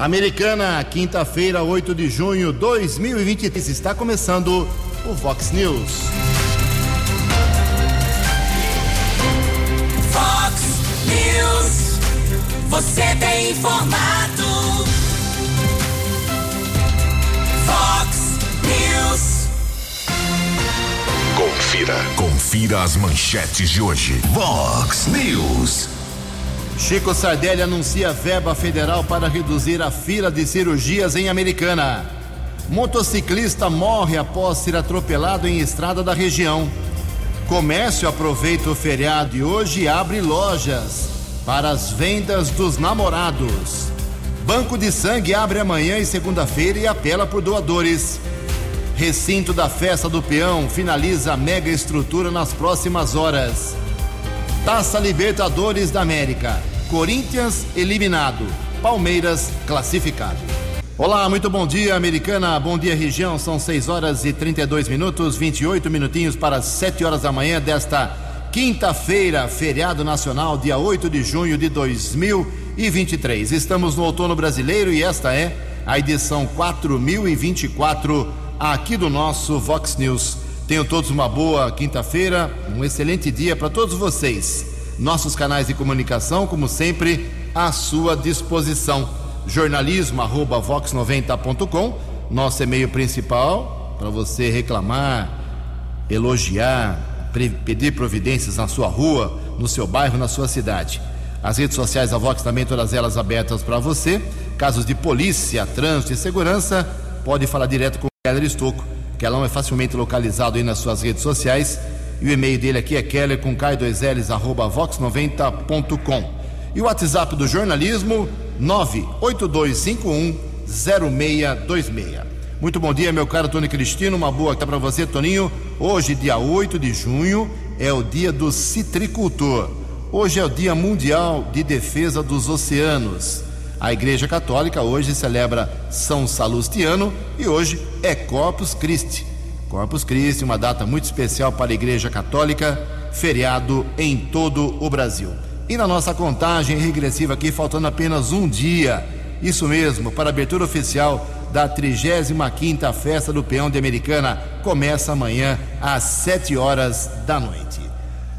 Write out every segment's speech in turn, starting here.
Americana, quinta-feira, 8 de junho de 2023. Está começando o Vox News. Vox News. Você tem informado. Vox News. Confira. Confira as manchetes de hoje. Vox News. Chico Sardelli anuncia verba federal para reduzir a fila de cirurgias em Americana. Motociclista morre após ser atropelado em estrada da região. Comércio aproveita o feriado de hoje e abre lojas para as vendas dos namorados. Banco de Sangue abre amanhã e segunda-feira e apela por doadores. Recinto da Festa do Peão finaliza a mega estrutura nas próximas horas. Taça Libertadores da América. Corinthians eliminado. Palmeiras classificado. Olá, muito bom dia, Americana. Bom dia, região. São 6 horas e 32 minutos, 28 minutinhos para 7 horas da manhã desta quinta-feira, feriado nacional, dia 8 de junho de 2023. Estamos no outono brasileiro e esta é a edição 4024 aqui do nosso Vox News. Tenham todos uma boa quinta-feira, um excelente dia para todos vocês. Nossos canais de comunicação, como sempre, à sua disposição. jornalismo@vox90.com, nosso e-mail principal para você reclamar, elogiar, pedir providências na sua rua, no seu bairro, na sua cidade. As redes sociais da Vox também todas elas abertas para você. Casos de polícia, trânsito e segurança, pode falar direto com o Keller Estocco que ela é facilmente localizado aí nas suas redes sociais. E o e-mail dele aqui é keller com k2ls arroba vox90.com. E o WhatsApp do jornalismo 98251 0626. Muito bom dia, meu caro Tony Cristino. Uma boa aqui para você, Toninho. Hoje, dia 8 de junho, é o dia do citricultor. Hoje é o Dia Mundial de Defesa dos Oceanos. A Igreja Católica hoje celebra São Salustiano e hoje é Corpus Christi. Corpus Christi, uma data muito especial para a Igreja Católica, feriado em todo o Brasil. E na nossa contagem regressiva aqui, faltando apenas um dia, isso mesmo, para a abertura oficial da 35ª Festa do Peão de Americana, começa amanhã às 7 horas da noite.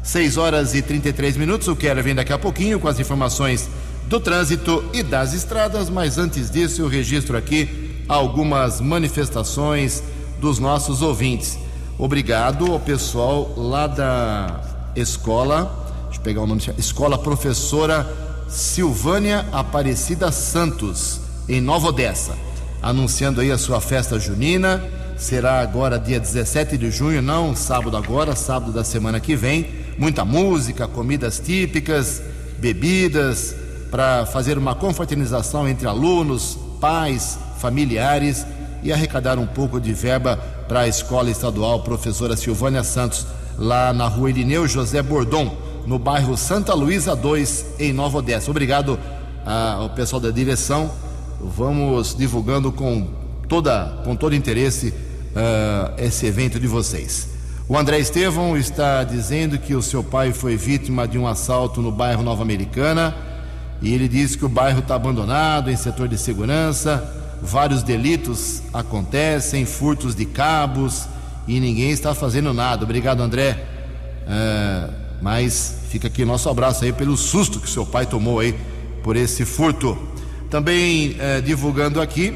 6 horas e 33 minutos, o Keller vem daqui a pouquinho com as informações do trânsito e das estradas, mas antes disso eu registro aqui algumas manifestações dos nossos ouvintes. Obrigado ao pessoal lá da escola, deixa eu pegar o nome, Escola Professora Silvânia Aparecida Santos, em Nova Odessa, anunciando aí a sua festa junina. Será agora dia 17 de junho, não sábado agora, sábado da semana que vem. Muita música, comidas típicas, bebidas, para fazer uma confraternização entre alunos, pais, familiares e arrecadar um pouco de verba para a Escola Estadual Professora Silvânia Santos, lá na rua Irineu José Bordon, no bairro Santa Luísa 2, em Nova Odessa. Obrigado ah, ao pessoal da direção. Vamos divulgando com, toda, com todo interesse ah, esse evento de vocês. O André Estevão está dizendo que o seu pai foi vítima de um assalto no bairro Nova Americana e ele diz que o bairro está abandonado em setor de segurança, vários delitos acontecem, furtos de cabos e ninguém está fazendo nada. Obrigado, André. É, mas fica aqui nosso abraço aí pelo susto que seu pai tomou aí por esse furto. Também é, divulgando aqui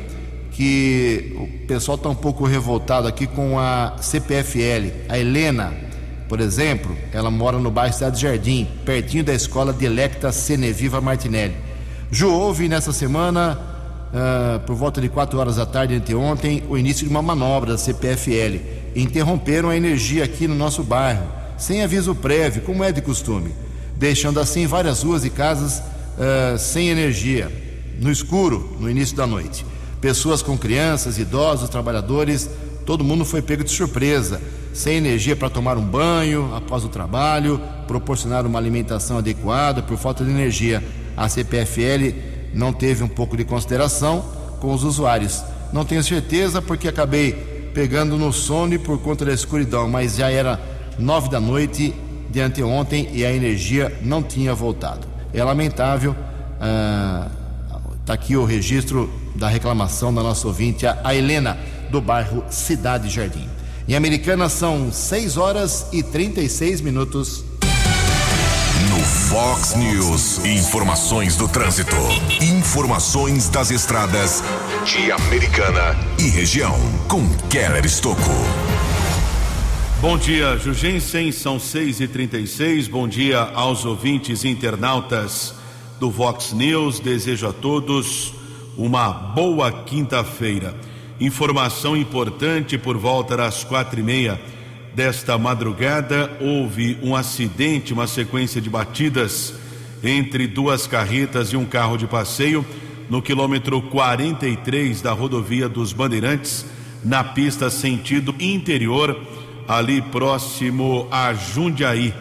que o pessoal está um pouco revoltado aqui com a CPFL. A Helena por exemplo, ela mora no bairro Cidade Jardim, pertinho da escola Delecta Ceneviva Martinelli. Ju houve nessa semana, uh, por volta de 4 horas da tarde anteontem, o início de uma manobra da CPFL. Interromperam a energia aqui no nosso bairro, sem aviso prévio, como é de costume, deixando assim várias ruas e casas uh, sem energia, no escuro, no início da noite. Pessoas com crianças, idosos, trabalhadores, todo mundo foi pego de surpresa sem energia para tomar um banho após o trabalho, proporcionar uma alimentação adequada por falta de energia. A CPFL não teve um pouco de consideração com os usuários. Não tenho certeza porque acabei pegando no sono por conta da escuridão, mas já era nove da noite de anteontem e a energia não tinha voltado. É lamentável. Ah, Está aqui o registro da reclamação da nossa ouvinte, a Helena, do bairro Cidade Jardim. Em Americana são 6 horas e 36 minutos. Fox News, informações do trânsito. Informações das estradas de Americana e região. Com Keller Estocco. Bom dia, Jugensen, são 6 e 36 Bom dia aos ouvintes internautas do Vox News. Desejo a todos uma boa quinta-feira. Informação importante por volta das quatro e meia desta madrugada houve um acidente, uma sequência de batidas entre duas carretas e um carro de passeio no quilômetro 43 da rodovia dos Bandeirantes, na pista sentido interior, ali próximo a Jundiaí.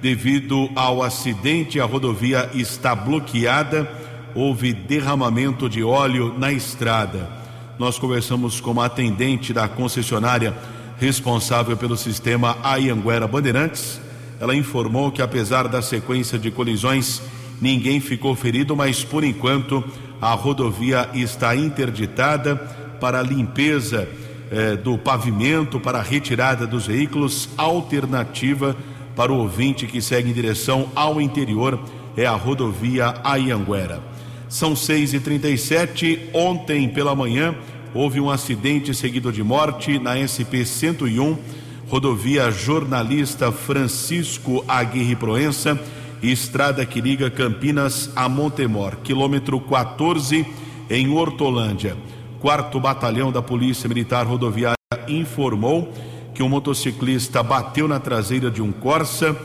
Devido ao acidente, a rodovia está bloqueada, houve derramamento de óleo na estrada. Nós conversamos com a atendente da concessionária responsável pelo sistema Ayanguera Bandeirantes. Ela informou que, apesar da sequência de colisões, ninguém ficou ferido, mas por enquanto a rodovia está interditada para limpeza eh, do pavimento, para retirada dos veículos, alternativa para o ouvinte que segue em direção ao interior é a rodovia Ayanguera. São 6 e 37 Ontem pela manhã houve um acidente seguido de morte na SP 101, rodovia Jornalista Francisco Aguirre Proença, estrada que liga Campinas a Montemor, quilômetro 14 em Hortolândia. Quarto Batalhão da Polícia Militar Rodoviária informou que um motociclista bateu na traseira de um Corsa,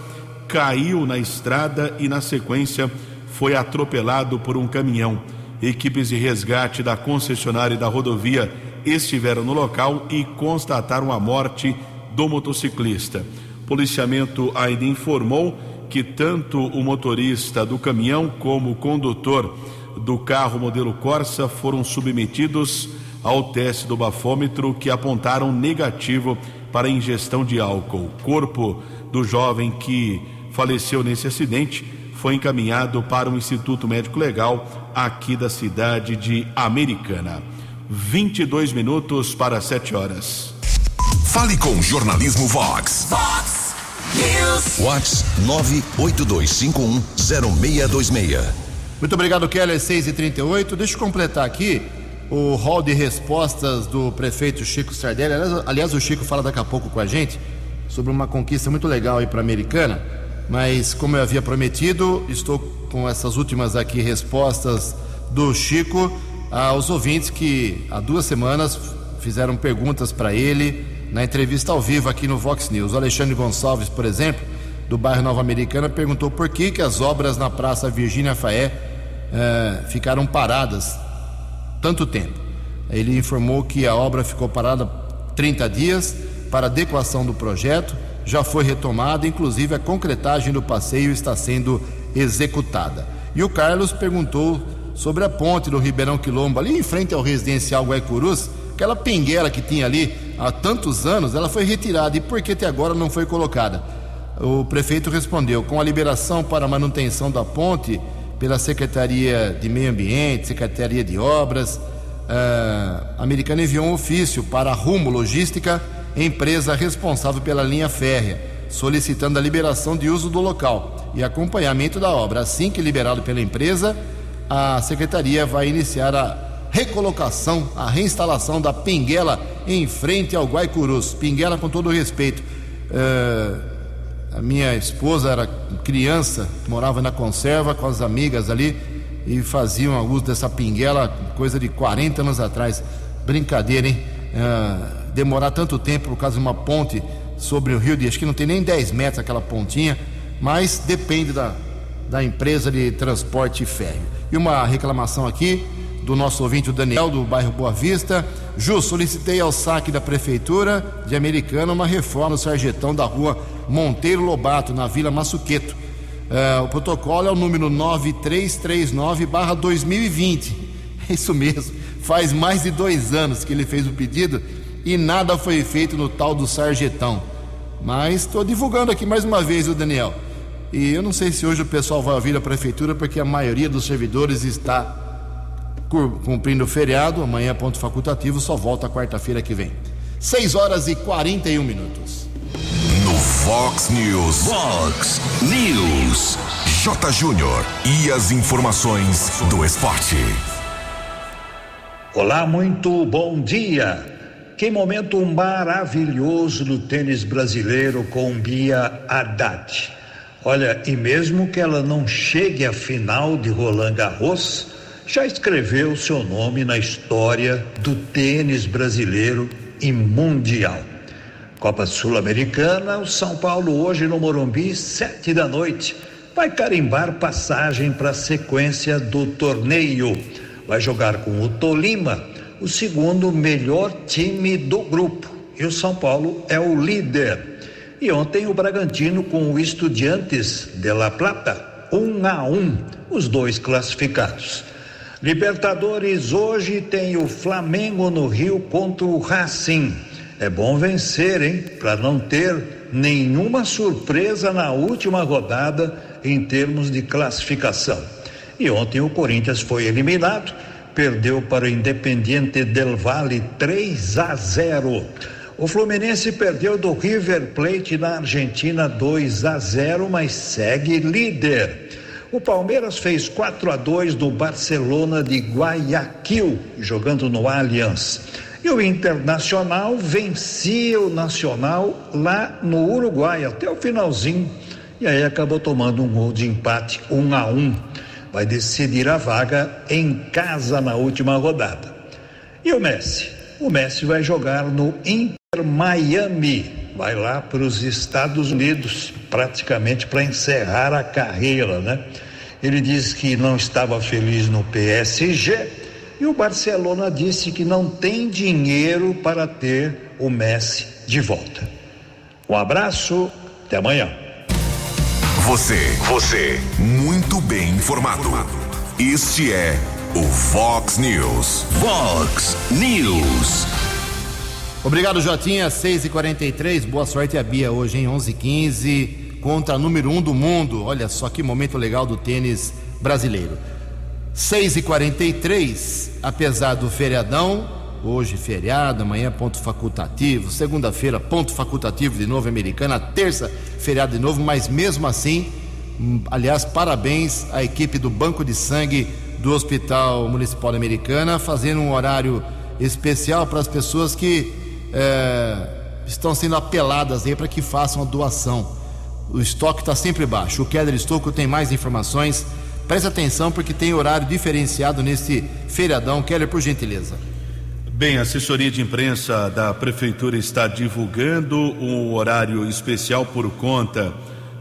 caiu na estrada e, na sequência, foi atropelado por um caminhão. Equipes de resgate da concessionária da rodovia estiveram no local e constataram a morte do motociclista. Policiamento ainda informou que tanto o motorista do caminhão como o condutor do carro modelo Corsa foram submetidos ao teste do bafômetro que apontaram negativo para ingestão de álcool. O corpo do jovem que faleceu nesse acidente foi encaminhado para o Instituto Médico Legal aqui da cidade de Americana. 22 minutos para 7 horas. Fale com o Jornalismo Vox. Vox News. Vox 982510626. Muito obrigado, Keller, 6 e 38 Deixa eu completar aqui o hall de respostas do prefeito Chico Sardelli. Aliás, aliás, o Chico fala daqui a pouco com a gente sobre uma conquista muito legal aí para a Americana. Mas, como eu havia prometido, estou com essas últimas aqui respostas do Chico aos ouvintes que há duas semanas fizeram perguntas para ele na entrevista ao vivo aqui no Vox News. O Alexandre Gonçalves, por exemplo, do bairro Nova Americana, perguntou por que, que as obras na Praça Virgínia Faé eh, ficaram paradas tanto tempo. Ele informou que a obra ficou parada 30 dias para adequação do projeto, já foi retomada, inclusive a concretagem do passeio está sendo executada. E o Carlos perguntou sobre a ponte do Ribeirão Quilombo, ali em frente ao residencial Guaicurus, aquela pinguela que tinha ali há tantos anos, ela foi retirada e por que até agora não foi colocada? O prefeito respondeu: com a liberação para manutenção da ponte pela Secretaria de Meio Ambiente, Secretaria de Obras, a Americana enviou um ofício para a Rumo Logística, empresa responsável pela linha férrea, solicitando a liberação de uso do local e acompanhamento da obra. Assim que liberado pela empresa, a secretaria vai iniciar a recolocação, a reinstalação da pinguela em frente ao Guaicurus. Pinguela com todo respeito. Uh, a minha esposa era criança, morava na conserva com as amigas ali e faziam uso dessa pinguela coisa de 40 anos atrás. Brincadeira, hein? Uh, demorar tanto tempo por causa de uma ponte sobre o rio de. Acho que não tem nem 10 metros aquela pontinha, mas depende da, da empresa de transporte férreo. E uma reclamação aqui do nosso ouvinte, o Daniel, do bairro Boa Vista. Ju, solicitei ao saque da Prefeitura de Americana uma reforma no sarjetão da rua Monteiro Lobato, na Vila Massuqueto. Uh, o protocolo é o número 9339-2020. É isso mesmo, faz mais de dois anos que ele fez o pedido e nada foi feito no tal do sarjetão. Mas estou divulgando aqui mais uma vez o Daniel. E eu não sei se hoje o pessoal vai ouvir a prefeitura, porque a maioria dos servidores está cumprindo o feriado, amanhã ponto facultativo, só volta quarta-feira que vem. 6 horas e 41 minutos. No Fox News. Fox News. J. Júnior. E as informações do esporte. Olá, muito bom dia. Que momento maravilhoso do tênis brasileiro com Bia Haddad. Olha, e mesmo que ela não chegue à final de Roland Garros, já escreveu seu nome na história do tênis brasileiro e mundial. Copa Sul-Americana, o São Paulo hoje no Morumbi, sete da noite, vai carimbar passagem para a sequência do torneio. Vai jogar com o Tolima o segundo melhor time do grupo. E o São Paulo é o líder. E ontem o Bragantino com o Estudiantes de La Plata, um a um, os dois classificados. Libertadores hoje tem o Flamengo no Rio contra o Racing. É bom vencer, hein? Para não ter nenhuma surpresa na última rodada em termos de classificação. E ontem o Corinthians foi eliminado perdeu para o Independiente del Valle 3 a 0. O Fluminense perdeu do River Plate na Argentina 2 a 0, mas segue líder. O Palmeiras fez 4 a 2 do Barcelona de Guayaquil, jogando no Allianz. E o Internacional vencia o Nacional lá no Uruguai até o finalzinho. E aí acabou tomando um gol de empate 1 um a 1. Um vai decidir a vaga em casa na última rodada. E o Messi? O Messi vai jogar no Inter Miami, vai lá para os Estados Unidos, praticamente para encerrar a carreira, né? Ele disse que não estava feliz no PSG e o Barcelona disse que não tem dinheiro para ter o Messi de volta. Um abraço, até amanhã. Você, você, muito bem informado. Este é o Fox News. Fox News. Obrigado, Jotinha. 6 e 43 Boa sorte a Bia hoje em 11 15 contra a número 1 um do mundo. Olha só que momento legal do tênis brasileiro. 6 e 43 apesar do feriadão, Hoje, feriado, amanhã, ponto facultativo. Segunda-feira, ponto facultativo de novo, americana. Terça, feriado de novo, mas mesmo assim, hum, aliás, parabéns à equipe do Banco de Sangue do Hospital Municipal Americana, fazendo um horário especial para as pessoas que é, estão sendo apeladas aí para que façam a doação. O estoque está sempre baixo. O Keller Estocco tem mais informações. Preste atenção porque tem horário diferenciado nesse feriadão. Keller, por gentileza. Bem, a assessoria de imprensa da Prefeitura está divulgando um horário especial por conta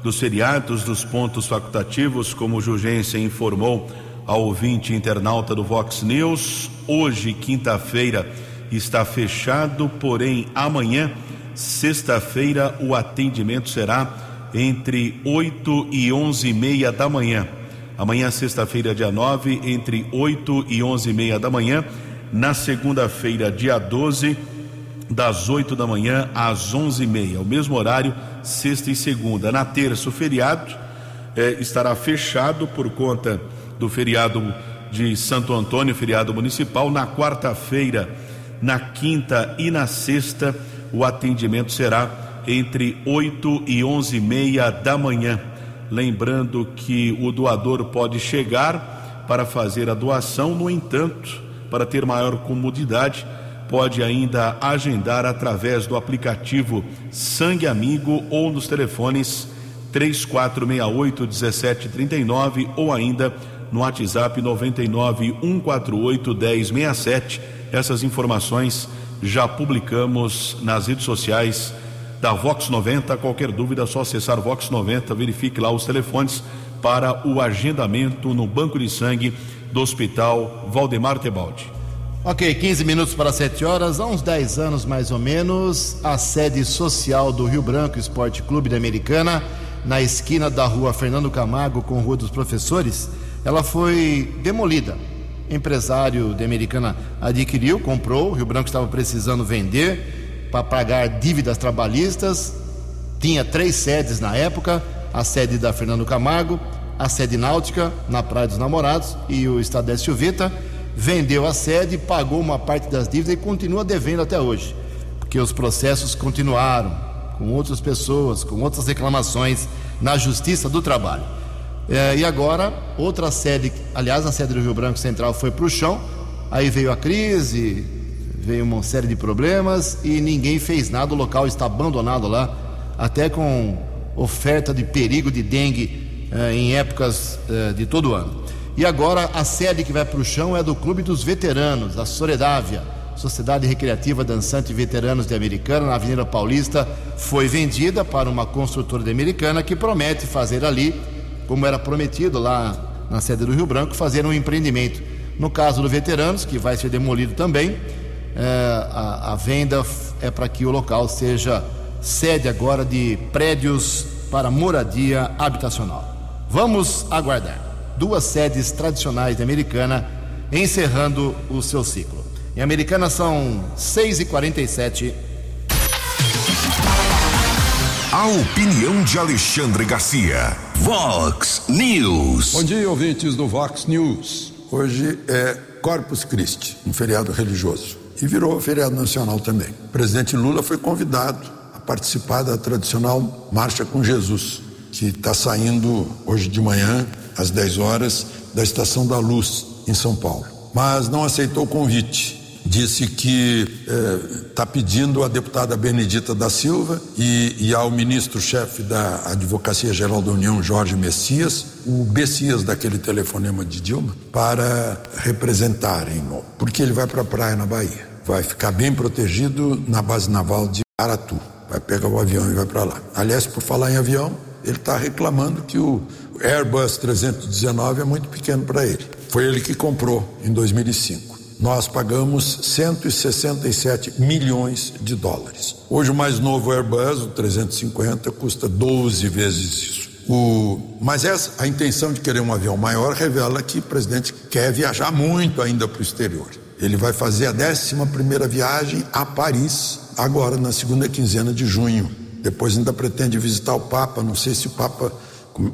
dos feriados dos pontos facultativos, como o Jugência informou ao ouvinte internauta do Vox News. Hoje, quinta-feira, está fechado, porém amanhã, sexta-feira, o atendimento será entre 8 e 11 e meia da manhã. Amanhã, sexta-feira, dia 9, entre 8 e 11 e meia da manhã na segunda-feira, dia 12, das 8 da manhã às 11h30, o mesmo horário, sexta e segunda. Na terça, o feriado eh, estará fechado por conta do feriado de Santo Antônio, feriado municipal. Na quarta-feira, na quinta e na sexta, o atendimento será entre 8 e 11 e meia da manhã. Lembrando que o doador pode chegar para fazer a doação, no entanto, para ter maior comodidade, pode ainda agendar através do aplicativo Sangue Amigo ou nos telefones 3468 1739 ou ainda no WhatsApp 99 148 1067. Essas informações já publicamos nas redes sociais da Vox 90. Qualquer dúvida é só acessar Vox 90, verifique lá os telefones para o agendamento no banco de sangue do Hospital Valdemar Tebaldi. Ok, 15 minutos para 7 horas. Há uns 10 anos mais ou menos, a sede social do Rio Branco Esporte Clube da Americana, na esquina da rua Fernando Camargo com Rua dos Professores, ela foi demolida. Empresário de Americana adquiriu, comprou, o Rio Branco estava precisando vender para pagar dívidas trabalhistas. Tinha três sedes na época: a sede da Fernando Camargo, a sede náutica na Praia dos Namorados e o Estadécio Vita. vendeu a sede, pagou uma parte das dívidas e continua devendo até hoje, porque os processos continuaram com outras pessoas, com outras reclamações na Justiça do Trabalho. É, e agora, outra sede, aliás, a sede do Rio Branco Central foi para o chão, aí veio a crise, veio uma série de problemas e ninguém fez nada, o local está abandonado lá, até com oferta de perigo de dengue em épocas é, de todo ano. E agora a sede que vai para o chão é do Clube dos Veteranos, da Soredávia, Sociedade Recreativa Dançante Veteranos de Americana, na Avenida Paulista, foi vendida para uma construtora de Americana que promete fazer ali, como era prometido lá na sede do Rio Branco, fazer um empreendimento. No caso do Veteranos, que vai ser demolido também, é, a, a venda é para que o local seja sede agora de prédios para moradia habitacional. Vamos aguardar duas sedes tradicionais de Americana, encerrando o seu ciclo. Em Americana são 6h47. A opinião de Alexandre Garcia. Vox News. Bom dia, ouvintes do Vox News. Hoje é Corpus Christi, um feriado religioso. E virou feriado nacional também. O presidente Lula foi convidado a participar da tradicional Marcha com Jesus, que está saindo hoje de manhã às 10 horas, da Estação da Luz, em São Paulo. Mas não aceitou o convite. Disse que está eh, pedindo à deputada Benedita da Silva e, e ao ministro-chefe da Advocacia Geral da União, Jorge Messias, o Messias daquele telefonema de Dilma, para representarem, porque ele vai para a praia na Bahia. Vai ficar bem protegido na base naval de Aratu. Vai pegar o avião e vai para lá. Aliás, por falar em avião, ele está reclamando que o Airbus 319 é muito pequeno para ele. Foi ele que comprou em 2005. Nós pagamos 167 milhões de dólares. Hoje o mais novo Airbus, o 350, custa 12 vezes isso. O, mas essa, a intenção de querer um avião maior revela que o presidente quer viajar muito ainda para o exterior. Ele vai fazer a 11 primeira viagem a Paris, agora na segunda quinzena de junho. Depois ainda pretende visitar o Papa, não sei se o Papa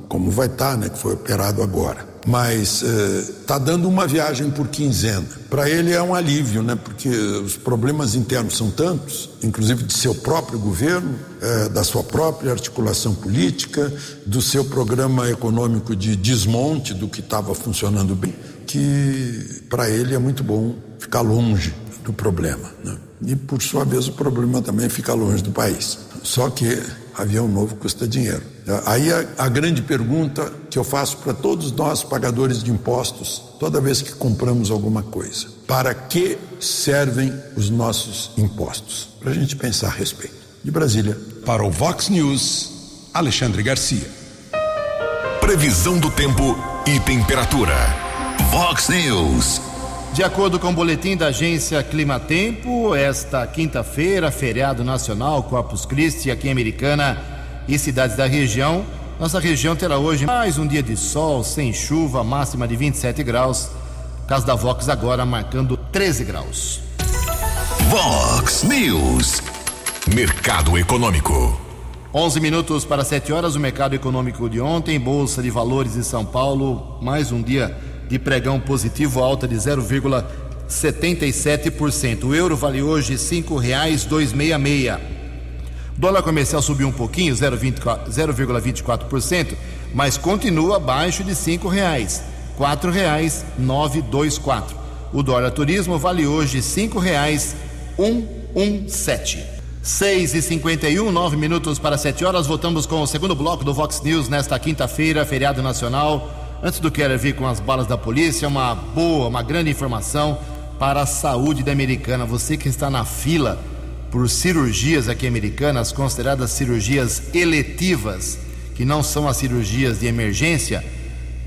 como, vai estar, tá, né, que foi operado agora. Mas está eh, dando uma viagem por quinzena. Para ele é um alívio, né, porque os problemas internos são tantos, inclusive de seu próprio governo, eh, da sua própria articulação política, do seu programa econômico de desmonte do que estava funcionando bem, que para ele é muito bom ficar longe do problema. Né? E por sua vez o problema também fica longe do país. Só que avião novo custa dinheiro. Aí a, a grande pergunta que eu faço para todos nós pagadores de impostos, toda vez que compramos alguma coisa: para que servem os nossos impostos? Para a gente pensar a respeito. De Brasília. Para o Vox News, Alexandre Garcia. Previsão do tempo e temperatura. Vox News. De acordo com o boletim da agência Climatempo, esta quinta-feira, feriado nacional Corpus Christi aqui em Americana e cidades da região, nossa região terá hoje mais um dia de sol, sem chuva, máxima de 27 graus. Caso da Vox agora marcando 13 graus. Vox News. Mercado Econômico. 11 minutos para 7 horas, o mercado econômico de ontem, Bolsa de Valores de São Paulo, mais um dia de pregão positivo, alta de 0,77%. O euro vale hoje R$ 5,266. Dólar comercial subiu um pouquinho, 0,24%, mas continua abaixo de R$ 5,00, R$ 4,924. O dólar turismo vale hoje R$ 5,117. 6 e 51 9 minutos para 7 horas. Voltamos com o segundo bloco do Vox News nesta quinta-feira, feriado nacional. Antes do Keller vir com as balas da polícia, uma boa, uma grande informação para a saúde da americana. Você que está na fila por cirurgias aqui americanas, consideradas cirurgias eletivas, que não são as cirurgias de emergência,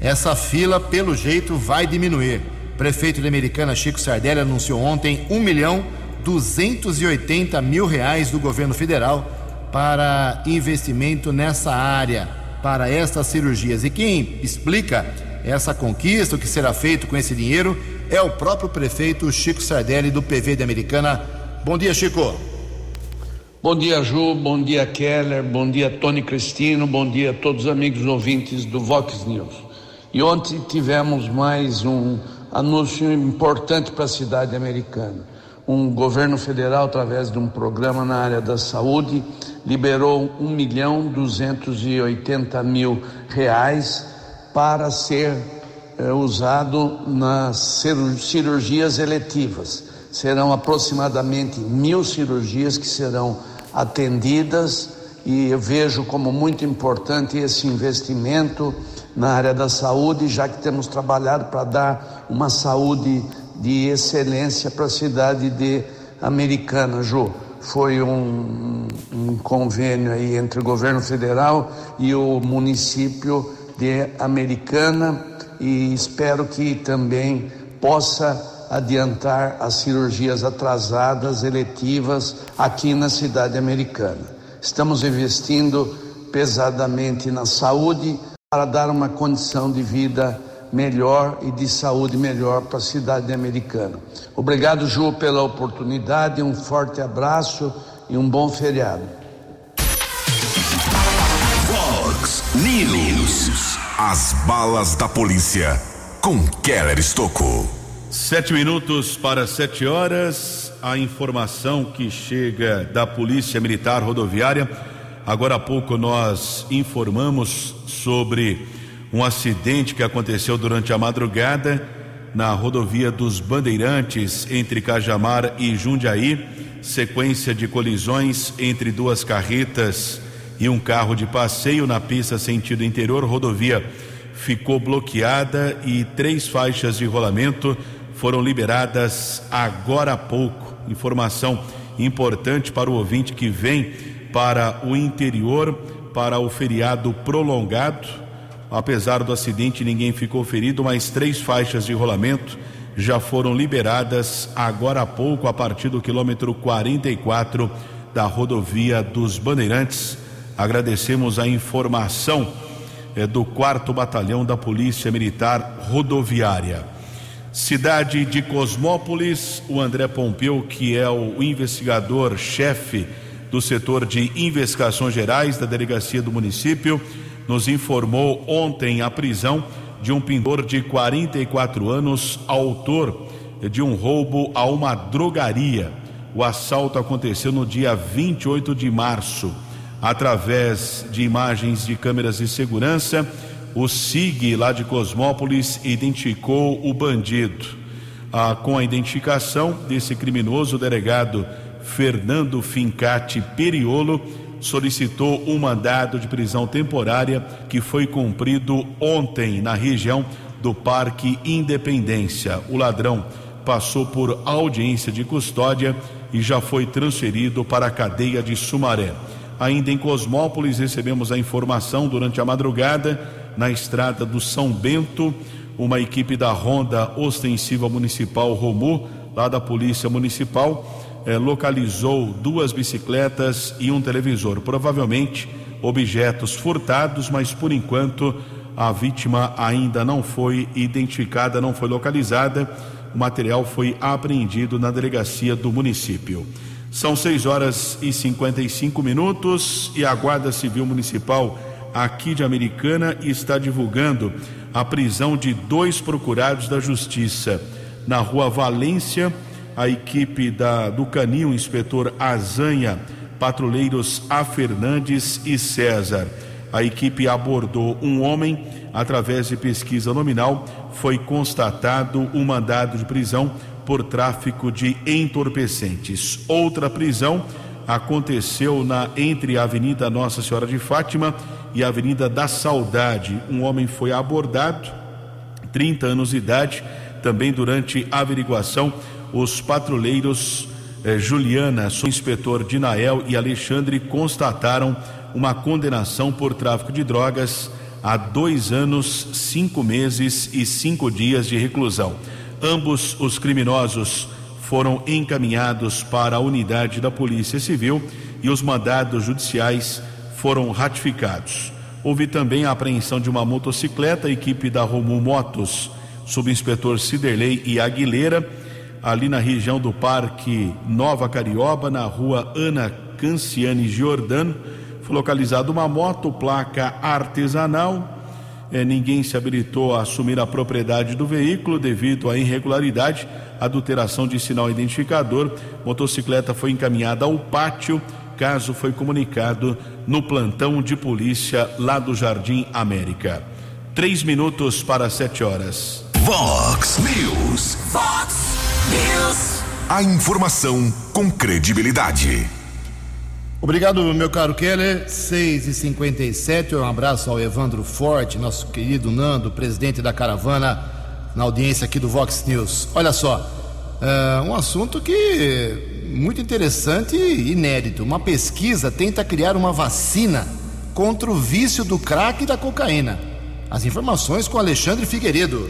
essa fila, pelo jeito, vai diminuir. Prefeito de Americana, Chico Sardelli, anunciou ontem 1 milhão 280 mil reais do governo federal para investimento nessa área para estas cirurgias. E quem explica essa conquista, o que será feito com esse dinheiro, é o próprio prefeito Chico Sardelli, do PV de Americana. Bom dia, Chico. Bom dia, Ju. Bom dia, Keller. Bom dia, Tony Cristino. Bom dia a todos os amigos ouvintes do Vox News. E ontem tivemos mais um anúncio importante para a cidade americana. Um governo federal, através de um programa na área da saúde, liberou 1 milhão 280 mil reais para ser é, usado nas cirurgias eletivas. Serão aproximadamente mil cirurgias que serão atendidas e eu vejo como muito importante esse investimento na área da saúde, já que temos trabalhado para dar uma saúde de excelência para a cidade de Americana, Ju. Foi um, um convênio aí entre o governo federal e o município de Americana e espero que também possa adiantar as cirurgias atrasadas, eletivas, aqui na cidade americana. Estamos investindo pesadamente na saúde para dar uma condição de vida melhor e de saúde melhor para a cidade americana. Obrigado, Ju, pela oportunidade, um forte abraço e um bom feriado. Fox News. As balas da polícia com Keller Estocou. Sete minutos para sete horas. A informação que chega da Polícia Militar Rodoviária Agora há pouco nós informamos sobre um acidente que aconteceu durante a madrugada na rodovia dos Bandeirantes entre Cajamar e Jundiaí, sequência de colisões entre duas carretas e um carro de passeio na pista sentido interior. Rodovia ficou bloqueada e três faixas de rolamento foram liberadas agora há pouco. Informação importante para o ouvinte que vem para o interior para o feriado prolongado. Apesar do acidente, ninguém ficou ferido, mas três faixas de rolamento já foram liberadas agora há pouco, a partir do quilômetro 44 da rodovia dos Bandeirantes. Agradecemos a informação é, do quarto batalhão da Polícia Militar Rodoviária. Cidade de Cosmópolis, o André Pompeu, que é o investigador-chefe do setor de investigações gerais da delegacia do município, nos informou ontem a prisão de um pintor de 44 anos, autor de um roubo a uma drogaria. O assalto aconteceu no dia 28 de março. Através de imagens de câmeras de segurança, o SIG lá de Cosmópolis identificou o bandido. Ah, com a identificação desse criminoso, o delegado Fernando Fincati Periolo solicitou um mandado de prisão temporária que foi cumprido ontem na região do Parque Independência. O ladrão passou por audiência de custódia e já foi transferido para a cadeia de Sumaré. Ainda em Cosmópolis, recebemos a informação durante a madrugada, na estrada do São Bento, uma equipe da Ronda Ostensiva Municipal Romu, lá da Polícia Municipal, eh, localizou duas bicicletas e um televisor, provavelmente objetos furtados, mas por enquanto a vítima ainda não foi identificada, não foi localizada. O material foi apreendido na delegacia do município. São 6 horas e 55 minutos e a Guarda Civil Municipal aqui de Americana está divulgando a prisão de dois procurados da Justiça na rua Valência a equipe da, do Canil, inspetor Azanha, patrulheiros A. Fernandes e César. A equipe abordou um homem. Através de pesquisa nominal, foi constatado um mandado de prisão por tráfico de entorpecentes. Outra prisão aconteceu na entre a Avenida Nossa Senhora de Fátima e a Avenida da Saudade. Um homem foi abordado, 30 anos de idade, também durante a averiguação os patrulheiros eh, Juliana, sou inspetor Dinael e Alexandre constataram uma condenação por tráfico de drogas a dois anos, cinco meses e cinco dias de reclusão. Ambos os criminosos foram encaminhados para a unidade da Polícia Civil e os mandados judiciais foram ratificados. Houve também a apreensão de uma motocicleta, equipe da Romu Motos, subinspetor Ciderley e Aguilera ali na região do Parque Nova Carioba, na rua Ana Canciane Giordano, foi localizada uma moto placa artesanal eh, ninguém se habilitou a assumir a propriedade do veículo devido à irregularidade, adulteração de sinal identificador. Motocicleta foi encaminhada ao pátio. Caso foi comunicado no plantão de polícia lá do Jardim América. Três minutos para sete horas. Vox News. Vox A informação com credibilidade. Obrigado, meu caro Keller. 6 e 57 Um abraço ao Evandro Forte, nosso querido Nando, presidente da caravana, na audiência aqui do Vox News. Olha só, uh, um assunto que muito interessante e inédito. Uma pesquisa tenta criar uma vacina contra o vício do crack e da cocaína. As informações com Alexandre Figueiredo.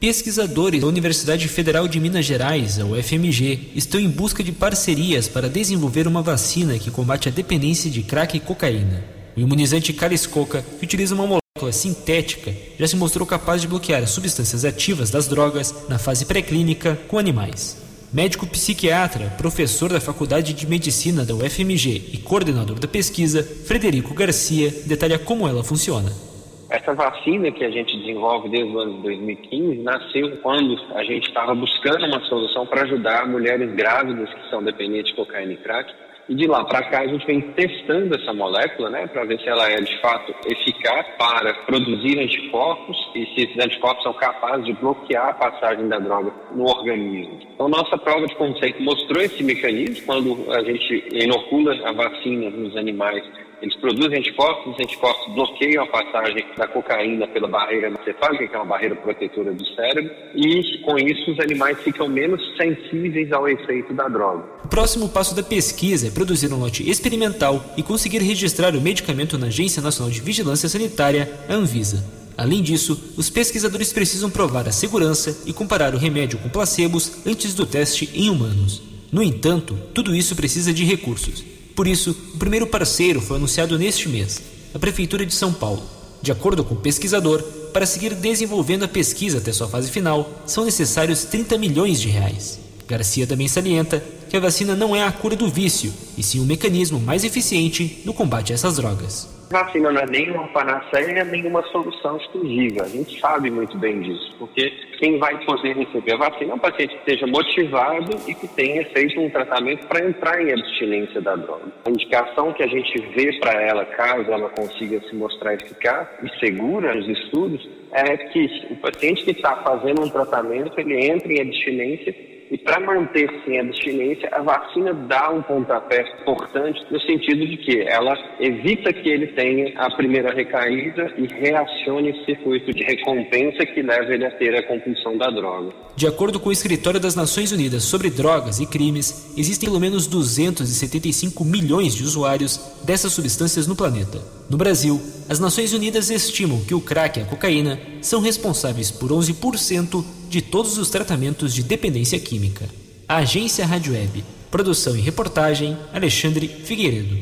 Pesquisadores da Universidade Federal de Minas Gerais, a UFMG, estão em busca de parcerias para desenvolver uma vacina que combate a dependência de crack e cocaína. O imunizante Cariscoca, que utiliza uma molécula sintética, já se mostrou capaz de bloquear as substâncias ativas das drogas na fase pré-clínica com animais. Médico psiquiatra, professor da Faculdade de Medicina da UFMG e coordenador da pesquisa, Frederico Garcia, detalha como ela funciona. Essa vacina que a gente desenvolve desde o ano de 2015 nasceu quando a gente estava buscando uma solução para ajudar mulheres grávidas que são dependentes de cocaína e crack. E de lá para cá a gente vem testando essa molécula, né, para ver se ela é de fato eficaz para produzir anticorpos e se esses anticorpos são capazes de bloquear a passagem da droga no organismo. Então nossa prova de conceito mostrou esse mecanismo quando a gente inocula a vacina nos animais eles produzem anticorpos, os anticorpos bloqueiam a passagem da cocaína pela barreira encefálica, que é uma barreira protetora do cérebro, e com isso os animais ficam menos sensíveis ao efeito da droga. O próximo passo da pesquisa é produzir um lote experimental e conseguir registrar o medicamento na Agência Nacional de Vigilância Sanitária, Anvisa. Além disso, os pesquisadores precisam provar a segurança e comparar o remédio com placebos antes do teste em humanos. No entanto, tudo isso precisa de recursos. Por isso, o primeiro parceiro foi anunciado neste mês, a Prefeitura de São Paulo. De acordo com o pesquisador, para seguir desenvolvendo a pesquisa até sua fase final, são necessários 30 milhões de reais. Garcia também salienta que a vacina não é a cura do vício, e sim um mecanismo mais eficiente no combate a essas drogas. Vacina não é nenhuma panaceia, nenhuma solução exclusiva. A gente sabe muito bem disso, porque quem vai poder receber a vacina é um paciente que esteja motivado e que tenha feito um tratamento para entrar em abstinência da droga. A indicação que a gente vê para ela, caso ela consiga se mostrar eficaz e segura nos estudos, é que o paciente que está fazendo um tratamento, ele entra em abstinência e para manter-se em abstinência, a vacina dá um pontapé importante no sentido de que ela evita que ele tenha a primeira recaída e reacione esse circuito de recompensa que leva ele a ter a compulsão da droga. De acordo com o Escritório das Nações Unidas sobre Drogas e Crimes, existem pelo menos 275 milhões de usuários dessas substâncias no planeta. No Brasil, as Nações Unidas estimam que o crack e a cocaína são responsáveis por 11% de todos os tratamentos de dependência química. A Agência Rádio Web. Produção e reportagem Alexandre Figueiredo.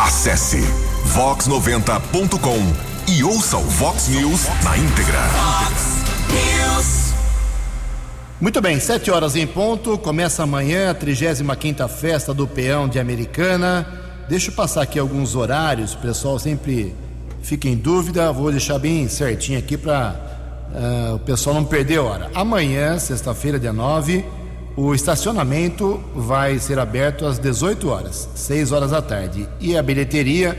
Acesse vox90.com e ouça o Vox News na íntegra. News. Muito bem, sete horas em ponto, começa amanhã a 35 festa do Peão de Americana. Deixa eu passar aqui alguns horários, o pessoal sempre fica em dúvida, vou deixar bem certinho aqui para uh, o pessoal não perder hora. Amanhã, sexta-feira, dia 9, o estacionamento vai ser aberto às 18 horas, 6 horas da tarde, e a bilheteria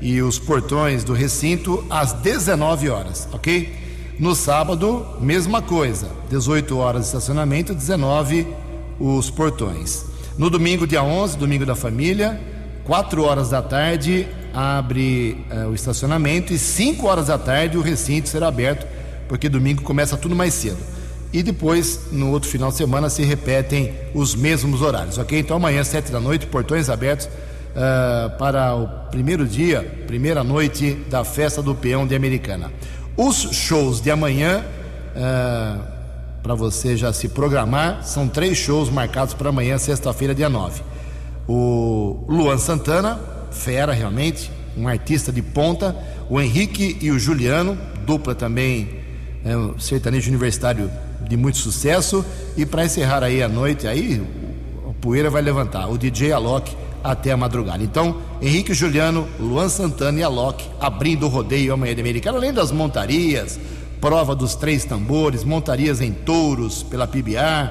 e os portões do recinto às 19 horas, ok? No sábado, mesma coisa, 18 horas estacionamento, 19 os portões. No domingo, dia 11, domingo da família, 4 horas da tarde abre uh, o estacionamento e 5 horas da tarde o recinto será aberto, porque domingo começa tudo mais cedo. E depois, no outro final de semana, se repetem os mesmos horários, ok? Então amanhã, 7 da noite, portões abertos uh, para o primeiro dia, primeira noite da festa do peão de Americana. Os shows de amanhã, uh, para você já se programar, são três shows marcados para amanhã, sexta-feira, dia 9. O Luan Santana, fera realmente, um artista de ponta. O Henrique e o Juliano, dupla também, é, um sertanejo universitário de muito sucesso. E para encerrar aí a noite, aí a poeira vai levantar. O DJ Alok até a madrugada. Então, Henrique Juliano, Luan Santana e Alok abrindo o rodeio amanhã de Americana, além das montarias, prova dos três tambores, montarias em touros pela PBR,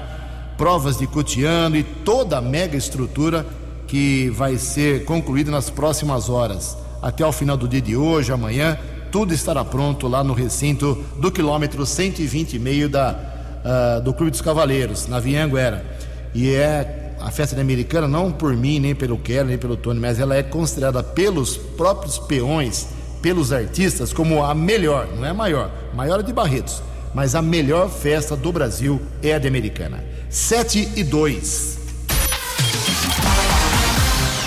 provas de cutiano e toda a mega estrutura que vai ser concluída nas próximas horas. Até o final do dia de hoje, amanhã, tudo estará pronto lá no recinto do quilômetro 120 e meio da, uh, do Clube dos Cavaleiros, na Vinhanguera. E é a festa americana, não por mim, nem pelo Kelly, nem pelo Tony, mas ela é considerada pelos próprios peões, pelos artistas, como a melhor, não é a maior, maior é de Barretos, mas a melhor festa do Brasil é a de Americana. 7 e 2.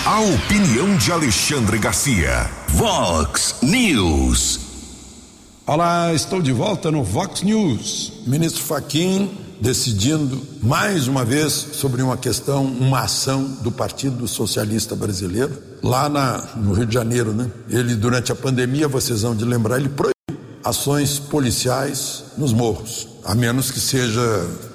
A opinião de Alexandre Garcia. Vox News. Olá, estou de volta no Vox News. Ministro Faquim decidindo mais uma vez sobre uma questão, uma ação do Partido Socialista Brasileiro, lá na, no Rio de Janeiro, né? Ele, durante a pandemia, vocês vão de lembrar, ele proibiu ações policiais nos morros, a menos que seja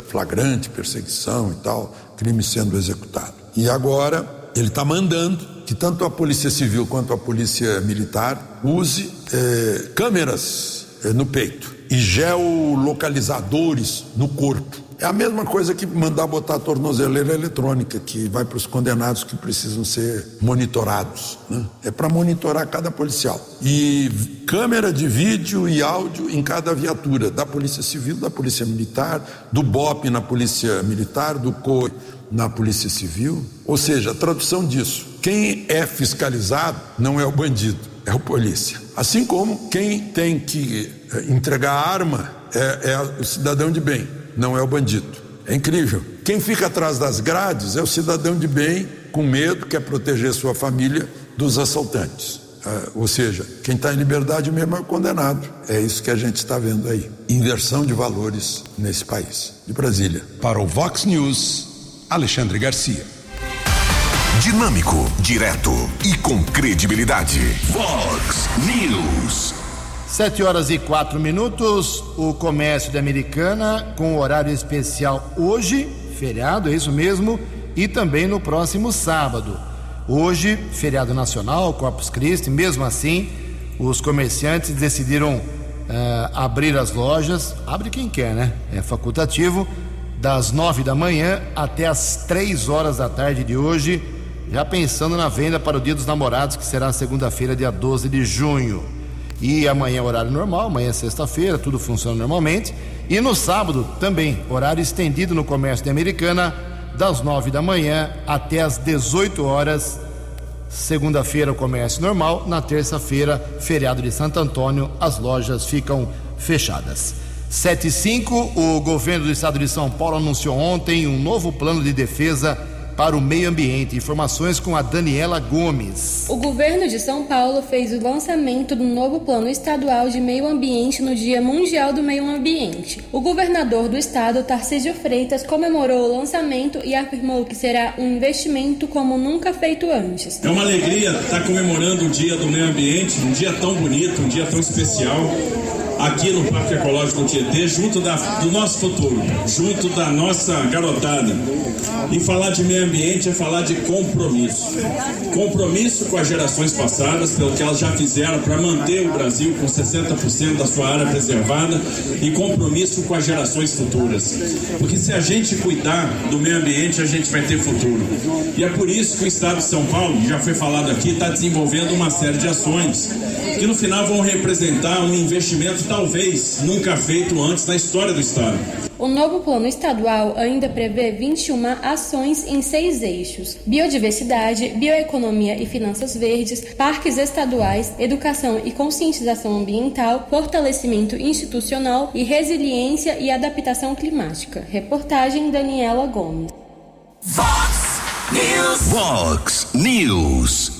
flagrante, perseguição e tal, crime sendo executado. E agora ele está mandando que tanto a Polícia Civil quanto a Polícia Militar use eh, câmeras eh, no peito e geolocalizadores no corpo. É a mesma coisa que mandar botar a tornozeleira eletrônica, que vai para os condenados que precisam ser monitorados. Né? É para monitorar cada policial. E câmera de vídeo e áudio em cada viatura, da Polícia Civil, da Polícia Militar, do BOP na Polícia Militar, do COI na Polícia Civil. Ou seja, a tradução disso: quem é fiscalizado não é o bandido, é o polícia. Assim como quem tem que eh, entregar a arma é, é o cidadão de bem, não é o bandido. É incrível. Quem fica atrás das grades é o cidadão de bem, com medo, quer proteger sua família dos assaltantes. Uh, ou seja, quem está em liberdade mesmo é o condenado. É isso que a gente está vendo aí. Inversão de valores nesse país. De Brasília. Para o Vox News, Alexandre Garcia. Dinâmico, direto e com credibilidade. Vox News. Sete horas e quatro minutos. O comércio de Americana com horário especial hoje, feriado, é isso mesmo, e também no próximo sábado. Hoje, feriado nacional, Corpus Christi, mesmo assim, os comerciantes decidiram uh, abrir as lojas, abre quem quer, né? É facultativo, das nove da manhã até as três horas da tarde de hoje, já pensando na venda para o Dia dos Namorados, que será segunda-feira, dia 12 de junho. E amanhã é horário normal, amanhã é sexta-feira, tudo funciona normalmente. E no sábado também, horário estendido no comércio de Americana, das 9 da manhã até as 18 horas. Segunda-feira, o comércio normal. Na terça-feira, feriado de Santo Antônio, as lojas ficam fechadas. 7 e 5, o governo do estado de São Paulo anunciou ontem um novo plano de defesa para o meio ambiente. Informações com a Daniela Gomes. O governo de São Paulo fez o lançamento do novo Plano Estadual de Meio Ambiente no Dia Mundial do Meio Ambiente. O governador do estado, Tarcísio Freitas, comemorou o lançamento e afirmou que será um investimento como nunca feito antes. É uma alegria estar comemorando o Dia do Meio Ambiente, um dia tão bonito, um dia tão especial aqui no Parque Ecológico Tietê, junto da, do nosso futuro, junto da nossa garotada. E falar de meio ambiente é falar de compromisso. Compromisso com as gerações passadas, pelo que elas já fizeram para manter o Brasil com 60% da sua área preservada, e compromisso com as gerações futuras. Porque se a gente cuidar do meio ambiente, a gente vai ter futuro. E é por isso que o Estado de São Paulo, já foi falado aqui, está desenvolvendo uma série de ações que no final vão representar um investimento talvez nunca feito antes na história do Estado. O novo plano estadual ainda prevê 21 ações em seis eixos: biodiversidade, bioeconomia e finanças verdes, parques estaduais, educação e conscientização ambiental, fortalecimento institucional e resiliência e adaptação climática. Reportagem Daniela Gomes. Vox News. Vox News.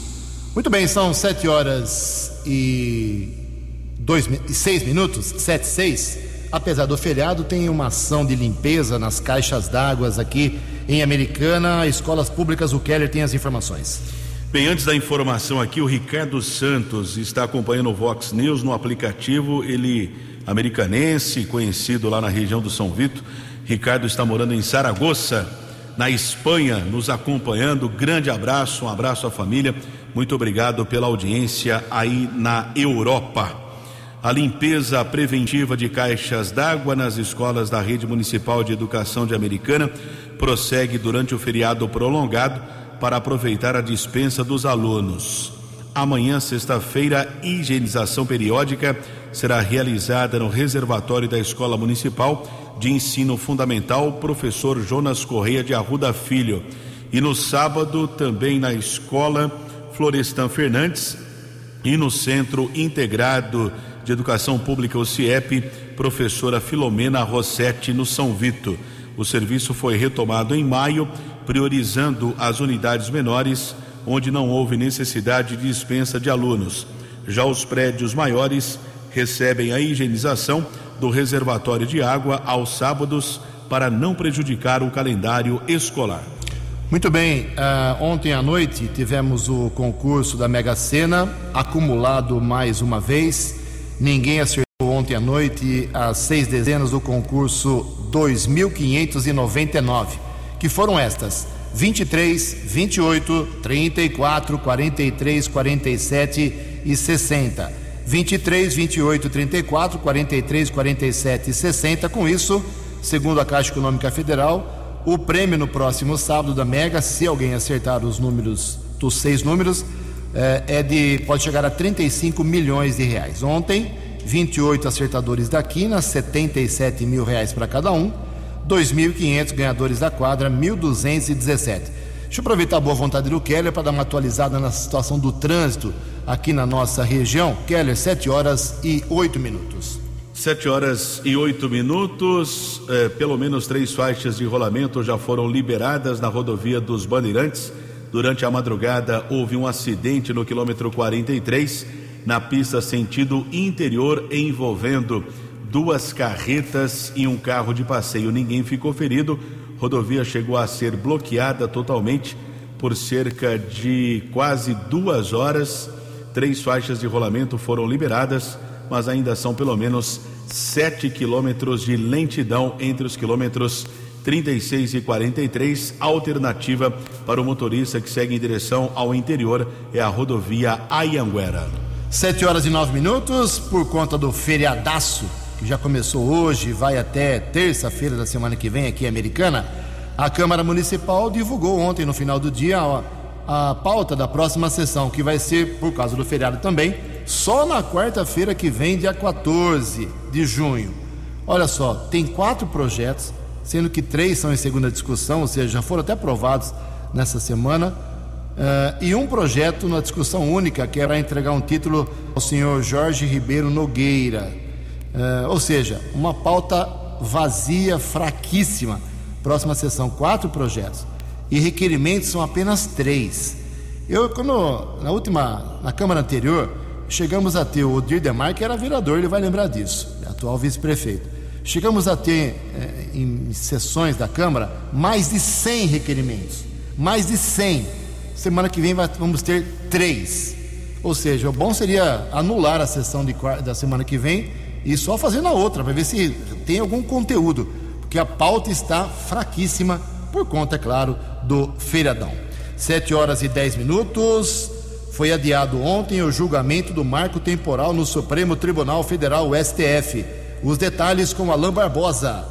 Muito bem, são sete horas e, dois, seis minutos, sete seis. Apesar do feriado, tem uma ação de limpeza nas caixas d'água aqui em Americana. Escolas Públicas, o Keller tem as informações. Bem, antes da informação aqui, o Ricardo Santos está acompanhando o Vox News no aplicativo. Ele, americanense, conhecido lá na região do São Vito. Ricardo está morando em Saragoça. na Espanha nos acompanhando. Grande abraço, um abraço à família. Muito obrigado pela audiência aí na Europa. A limpeza preventiva de caixas d'água nas escolas da Rede Municipal de Educação de Americana prossegue durante o feriado prolongado para aproveitar a dispensa dos alunos. Amanhã, sexta-feira, higienização periódica será realizada no reservatório da Escola Municipal de Ensino Fundamental Professor Jonas Correia de Arruda Filho. E no sábado, também na Escola Florestan Fernandes e no Centro Integrado de Educação Pública, o CIEP, professora Filomena Rossetti, no São Vito. O serviço foi retomado em maio, priorizando as unidades menores onde não houve necessidade de dispensa de alunos. Já os prédios maiores recebem a higienização do reservatório de água aos sábados para não prejudicar o calendário escolar. Muito bem, uh, ontem à noite tivemos o concurso da Mega Sena, acumulado mais uma vez. Ninguém acertou ontem à noite as seis dezenas do concurso 2599, que foram estas: 23, 28, 34, 43, 47 e 60. 23, 28, 34, 43, 47 e 60. Com isso, segundo a Caixa Econômica Federal, o prêmio no próximo sábado da Mega, se alguém acertar os números dos seis números, é, é de pode chegar a 35 milhões de reais. Ontem, 28 acertadores da quina, 77 mil reais para cada um. 2.500 ganhadores da quadra, 1.217. Deixa eu aproveitar a boa vontade do Keller para dar uma atualizada na situação do trânsito aqui na nossa região. Keller, 7 horas e 8 minutos. 7 horas e 8 minutos. É, pelo menos três faixas de rolamento já foram liberadas na rodovia dos Bandeirantes. Durante a madrugada houve um acidente no quilômetro 43, na pista sentido interior, envolvendo duas carretas e um carro de passeio. Ninguém ficou ferido. Rodovia chegou a ser bloqueada totalmente por cerca de quase duas horas. Três faixas de rolamento foram liberadas, mas ainda são pelo menos sete quilômetros de lentidão entre os quilômetros 36 e 43. Alternativa para o motorista que segue em direção ao interior é a rodovia Ayanguera. Sete horas e nove minutos, por conta do feriadaço que já começou hoje vai até terça-feira da semana que vem aqui em Americana, a Câmara Municipal divulgou ontem, no final do dia, a, a pauta da próxima sessão, que vai ser, por causa do feriado também, só na quarta-feira que vem, dia 14 de junho. Olha só, tem quatro projetos, sendo que três são em segunda discussão, ou seja, já foram até aprovados nessa semana. Uh, e um projeto na discussão única que era entregar um título ao senhor Jorge Ribeiro Nogueira, Uh, ou seja, uma pauta vazia, fraquíssima. Próxima sessão, quatro projetos. E requerimentos são apenas três. Eu, quando, na última, na Câmara anterior, chegamos a ter o Odir Demar, que era vereador, ele vai lembrar disso, atual vice-prefeito. Chegamos a ter, eh, em sessões da Câmara, mais de 100 requerimentos. Mais de 100. Semana que vem vamos ter três. Ou seja, o bom seria anular a sessão de, da semana que vem e só fazendo a outra, para ver se tem algum conteúdo, porque a pauta está fraquíssima por conta, é claro, do feriadão. 7 horas e 10 minutos. Foi adiado ontem o julgamento do marco temporal no Supremo Tribunal Federal, STF. Os detalhes com Alain Barbosa.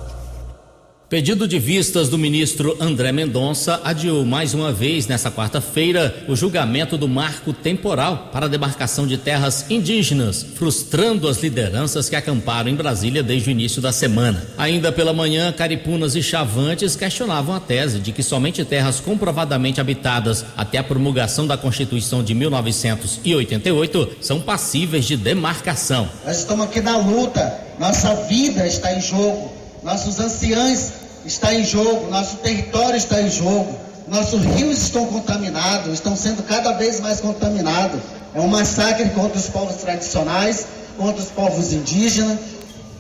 Pedido de vistas do ministro André Mendonça adiou mais uma vez nesta quarta-feira o julgamento do marco temporal para a demarcação de terras indígenas, frustrando as lideranças que acamparam em Brasília desde o início da semana. Ainda pela manhã, Caripunas e Chavantes questionavam a tese de que somente terras comprovadamente habitadas até a promulgação da Constituição de 1988 são passíveis de demarcação. Nós estamos aqui na luta, nossa vida está em jogo. Nossos anciãos está em jogo, nosso território está em jogo, nossos rios estão contaminados, estão sendo cada vez mais contaminados. É um massacre contra os povos tradicionais, contra os povos indígenas.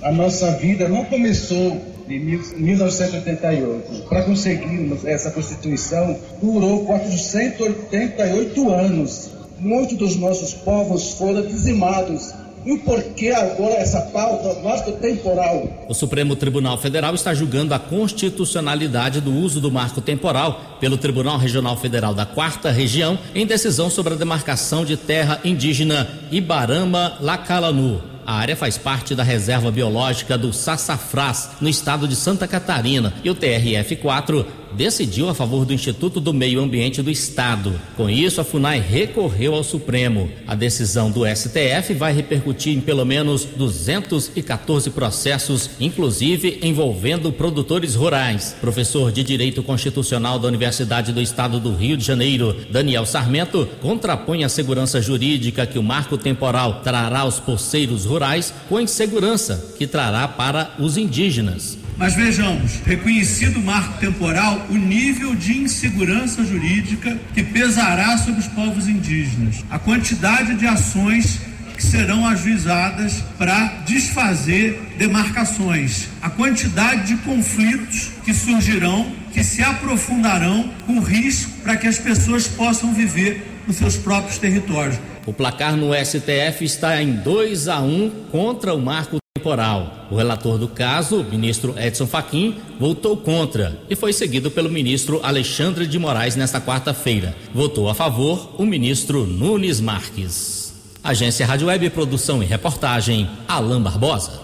A nossa vida não começou em 1988. Para conseguirmos essa Constituição, durou 488 anos. Muitos dos nossos povos foram dizimados E o porquê agora essa pauta nossa temporal? O Supremo Tribunal Federal está julgando a constitucionalidade do uso do marco temporal pelo Tribunal Regional Federal da Quarta Região em decisão sobre a demarcação de terra indígena Ibarama-Lacalanu. A área faz parte da reserva biológica do Sassafrás, no estado de Santa Catarina, e o TRF-4 decidiu a favor do Instituto do Meio Ambiente do Estado. Com isso, a FUNAI recorreu ao Supremo. A decisão do STF vai repercutir em pelo menos 214 processos, inclusive envolvendo produtores rurais. Professor de Direito Constitucional da Universidade do Estado do Rio de Janeiro, Daniel Sarmento, contrapõe a segurança jurídica que o marco temporal trará aos poceiros rurais com a insegurança que trará para os indígenas. Mas vejamos, reconhecido o marco temporal, o nível de insegurança jurídica que pesará sobre os povos indígenas, a quantidade de ações que serão ajuizadas para desfazer demarcações, a quantidade de conflitos que surgirão, que se aprofundarão com risco para que as pessoas possam viver nos seus próprios territórios. O placar no STF está em 2 a 1 contra o marco temporal. O relator do caso, ministro Edson Fachin, votou contra e foi seguido pelo ministro Alexandre de Moraes nesta quarta-feira. Votou a favor o ministro Nunes Marques. Agência Rádio Web Produção e Reportagem, Alain Barbosa.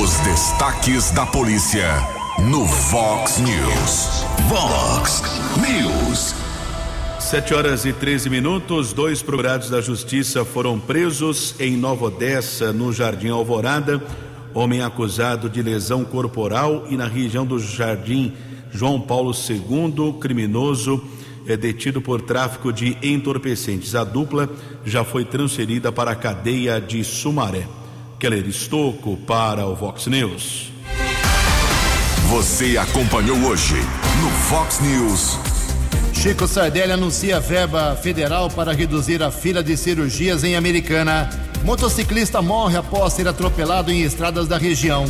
Os destaques da polícia no Vox News. Vox News. Sete horas e 13 minutos, dois procurados da justiça foram presos em Nova Odessa, no Jardim Alvorada. Homem acusado de lesão corporal e na região do Jardim João Paulo II, criminoso é detido por tráfico de entorpecentes. A dupla já foi transferida para a cadeia de Sumaré. Keller Estocco para o Vox News. Você acompanhou hoje no Vox News. Chico Sardelli anuncia verba federal para reduzir a fila de cirurgias em Americana. Motociclista morre após ser atropelado em estradas da região.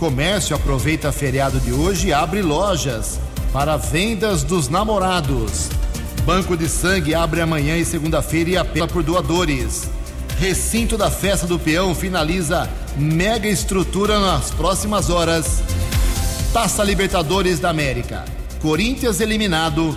Comércio aproveita feriado de hoje e abre lojas para vendas dos namorados. Banco de sangue abre amanhã e segunda-feira e apela por doadores. Recinto da festa do peão finaliza mega estrutura nas próximas horas. Taça Libertadores da América. Corinthians eliminado,